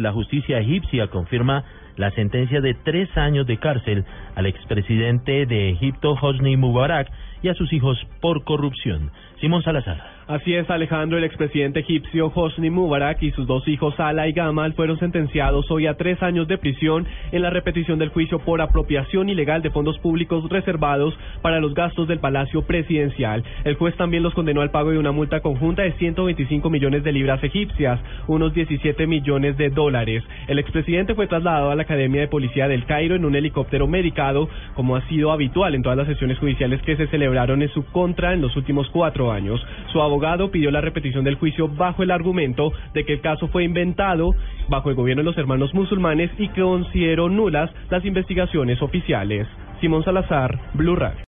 La justicia egipcia confirma la sentencia de tres años de cárcel al expresidente de Egipto, Hosni Mubarak, y a sus hijos por corrupción. Simón Salazar. Así es, Alejandro, el expresidente egipcio Hosni Mubarak y sus dos hijos Salah y Gamal fueron sentenciados hoy a tres años de prisión en la repetición del juicio por apropiación ilegal de fondos públicos reservados para los gastos del Palacio Presidencial. El juez también los condenó al pago de una multa conjunta de 125 millones de libras egipcias, unos 17 millones de dólares. El expresidente fue trasladado a la Academia de Policía del Cairo en un helicóptero medicado, como ha sido habitual en todas las sesiones judiciales que se en su contra en los últimos cuatro años. Su abogado pidió la repetición del juicio bajo el argumento de que el caso fue inventado bajo el gobierno de los hermanos musulmanes y que consideró nulas las investigaciones oficiales. Simón Salazar, Blue Radio.